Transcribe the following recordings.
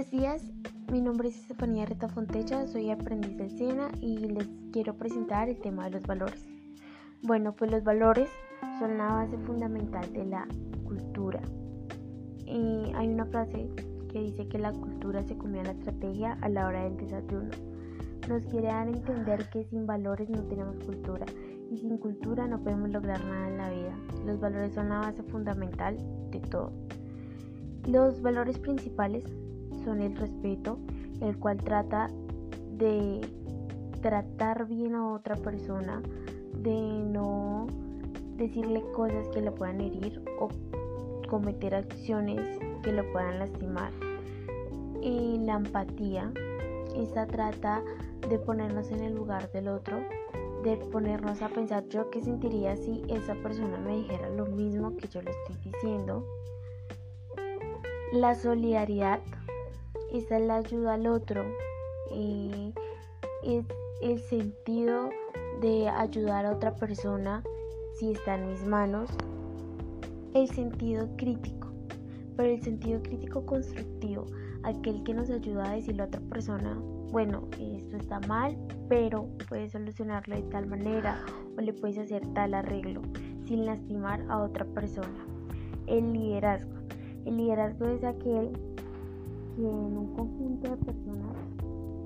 Buenos días, mi nombre es Estefanía Reta Fontecha, soy aprendiz del SENA y les quiero presentar el tema de los valores. Bueno, pues los valores son la base fundamental de la cultura. Y hay una frase que dice que la cultura se come a la estrategia a la hora del desayuno. Nos quiere dar a entender que sin valores no tenemos cultura y sin cultura no podemos lograr nada en la vida. Los valores son la base fundamental de todo. Los valores principales son el respeto, el cual trata de tratar bien a otra persona, de no decirle cosas que le puedan herir o cometer acciones que lo puedan lastimar. Y la empatía, esta trata de ponernos en el lugar del otro, de ponernos a pensar yo qué sentiría si esa persona me dijera lo mismo que yo le estoy diciendo. La solidaridad, es la ayuda al otro, y es el sentido de ayudar a otra persona si está en mis manos. El sentido crítico, pero el sentido crítico constructivo, aquel que nos ayuda a decirle a otra persona, bueno, esto está mal, pero puedes solucionarlo de tal manera o le puedes hacer tal arreglo sin lastimar a otra persona. El liderazgo. El liderazgo es aquel en un conjunto de personas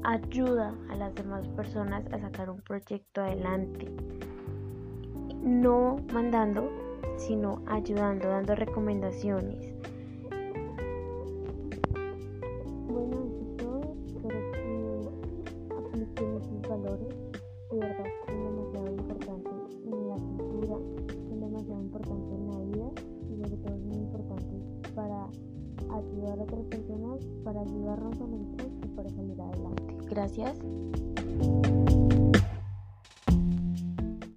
ayuda a las demás personas a sacar un proyecto adelante. No mandando, sino ayudando, dando recomendaciones. Ayudar a otras personas, para ayudarnos a nosotros y para salir adelante. Gracias.